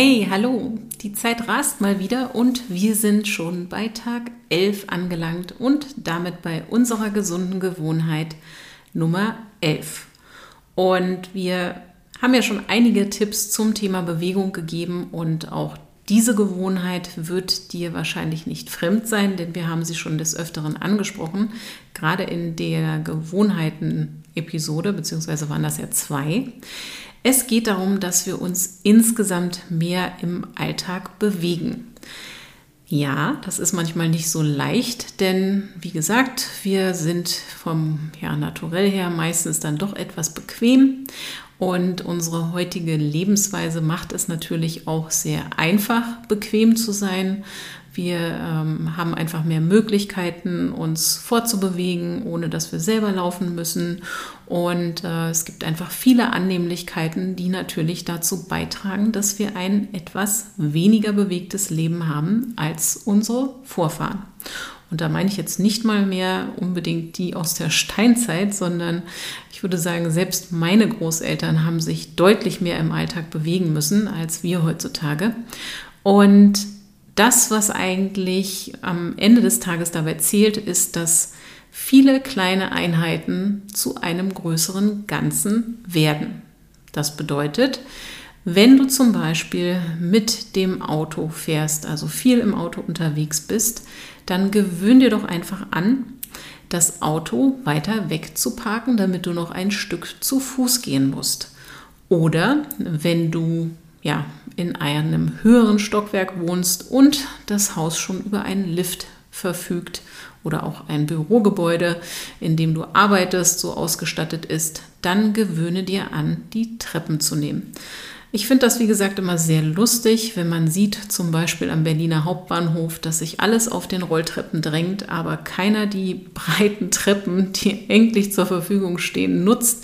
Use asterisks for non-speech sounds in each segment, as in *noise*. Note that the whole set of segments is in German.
Hey, hallo! Die Zeit rast mal wieder und wir sind schon bei Tag 11 angelangt und damit bei unserer gesunden Gewohnheit Nummer 11. Und wir haben ja schon einige Tipps zum Thema Bewegung gegeben und auch diese Gewohnheit wird dir wahrscheinlich nicht fremd sein, denn wir haben sie schon des Öfteren angesprochen. Gerade in der Gewohnheiten-Episode, beziehungsweise waren das ja zwei. Es geht darum, dass wir uns insgesamt mehr im Alltag bewegen. Ja, das ist manchmal nicht so leicht, denn wie gesagt, wir sind vom ja, Naturell her meistens dann doch etwas bequem und unsere heutige Lebensweise macht es natürlich auch sehr einfach, bequem zu sein. Wir ähm, haben einfach mehr Möglichkeiten, uns fortzubewegen, ohne dass wir selber laufen müssen. Und äh, es gibt einfach viele Annehmlichkeiten, die natürlich dazu beitragen, dass wir ein etwas weniger bewegtes Leben haben als unsere Vorfahren. Und da meine ich jetzt nicht mal mehr unbedingt die aus der Steinzeit, sondern ich würde sagen, selbst meine Großeltern haben sich deutlich mehr im Alltag bewegen müssen als wir heutzutage. Und das, was eigentlich am Ende des Tages dabei zählt, ist, dass viele kleine Einheiten zu einem größeren Ganzen werden. Das bedeutet, wenn du zum Beispiel mit dem Auto fährst, also viel im Auto unterwegs bist, dann gewöhn dir doch einfach an, das Auto weiter wegzuparken, damit du noch ein Stück zu Fuß gehen musst. Oder wenn du ja, in einem höheren Stockwerk wohnst und das Haus schon über einen Lift verfügt oder auch ein Bürogebäude, in dem du arbeitest, so ausgestattet ist, dann gewöhne dir an, die Treppen zu nehmen. Ich finde das, wie gesagt, immer sehr lustig, wenn man sieht, zum Beispiel am Berliner Hauptbahnhof, dass sich alles auf den Rolltreppen drängt, aber keiner die breiten Treppen, die *laughs* endlich zur Verfügung stehen, nutzt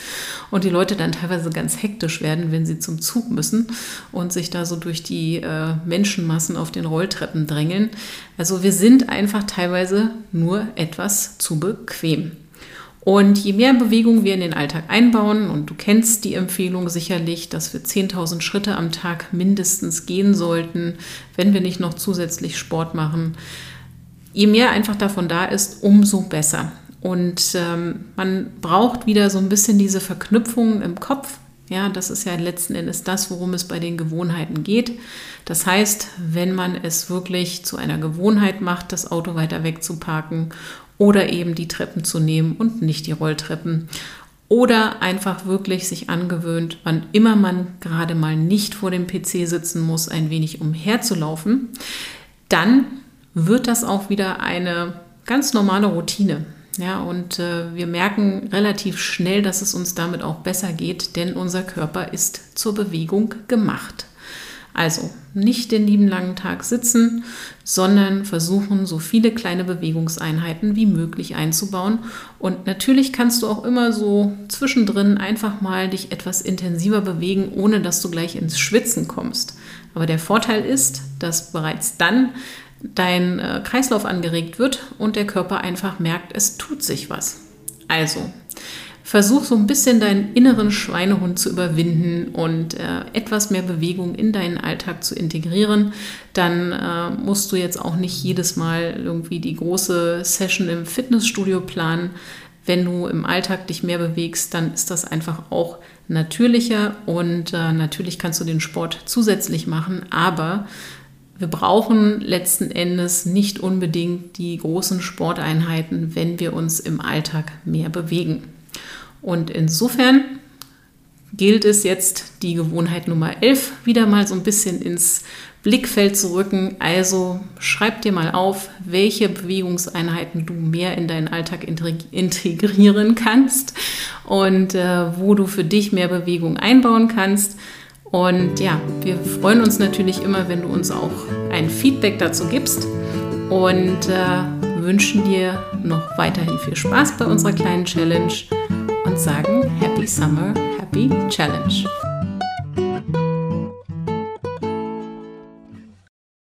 und die Leute dann teilweise ganz hektisch werden, wenn sie zum Zug müssen und sich da so durch die äh, Menschenmassen auf den Rolltreppen drängeln. Also wir sind einfach teilweise nur etwas zu bequem. Und je mehr Bewegung wir in den Alltag einbauen, und du kennst die Empfehlung sicherlich, dass wir 10.000 Schritte am Tag mindestens gehen sollten, wenn wir nicht noch zusätzlich Sport machen, je mehr einfach davon da ist, umso besser. Und ähm, man braucht wieder so ein bisschen diese Verknüpfung im Kopf. Ja, das ist ja letzten Endes das, worum es bei den Gewohnheiten geht. Das heißt, wenn man es wirklich zu einer Gewohnheit macht, das Auto weiter wegzuparken oder eben die Treppen zu nehmen und nicht die Rolltreppen. Oder einfach wirklich sich angewöhnt, wann immer man gerade mal nicht vor dem PC sitzen muss, ein wenig umherzulaufen, dann wird das auch wieder eine ganz normale Routine. Ja, und äh, wir merken relativ schnell, dass es uns damit auch besser geht, denn unser Körper ist zur Bewegung gemacht. Also nicht den lieben langen Tag sitzen, sondern versuchen, so viele kleine Bewegungseinheiten wie möglich einzubauen. Und natürlich kannst du auch immer so zwischendrin einfach mal dich etwas intensiver bewegen, ohne dass du gleich ins Schwitzen kommst. Aber der Vorteil ist, dass bereits dann dein äh, Kreislauf angeregt wird und der Körper einfach merkt, es tut sich was. Also, versuch so ein bisschen deinen inneren Schweinehund zu überwinden und äh, etwas mehr Bewegung in deinen Alltag zu integrieren. Dann äh, musst du jetzt auch nicht jedes Mal irgendwie die große Session im Fitnessstudio planen. Wenn du im Alltag dich mehr bewegst, dann ist das einfach auch natürlicher und äh, natürlich kannst du den Sport zusätzlich machen, aber wir brauchen letzten Endes nicht unbedingt die großen Sporteinheiten, wenn wir uns im Alltag mehr bewegen. Und insofern gilt es jetzt, die Gewohnheit Nummer 11 wieder mal so ein bisschen ins Blickfeld zu rücken. Also schreib dir mal auf, welche Bewegungseinheiten du mehr in deinen Alltag integrieren kannst und äh, wo du für dich mehr Bewegung einbauen kannst. Und ja, wir freuen uns natürlich immer, wenn du uns auch ein Feedback dazu gibst und äh, wünschen dir noch weiterhin viel Spaß bei unserer kleinen Challenge und sagen Happy Summer, Happy Challenge.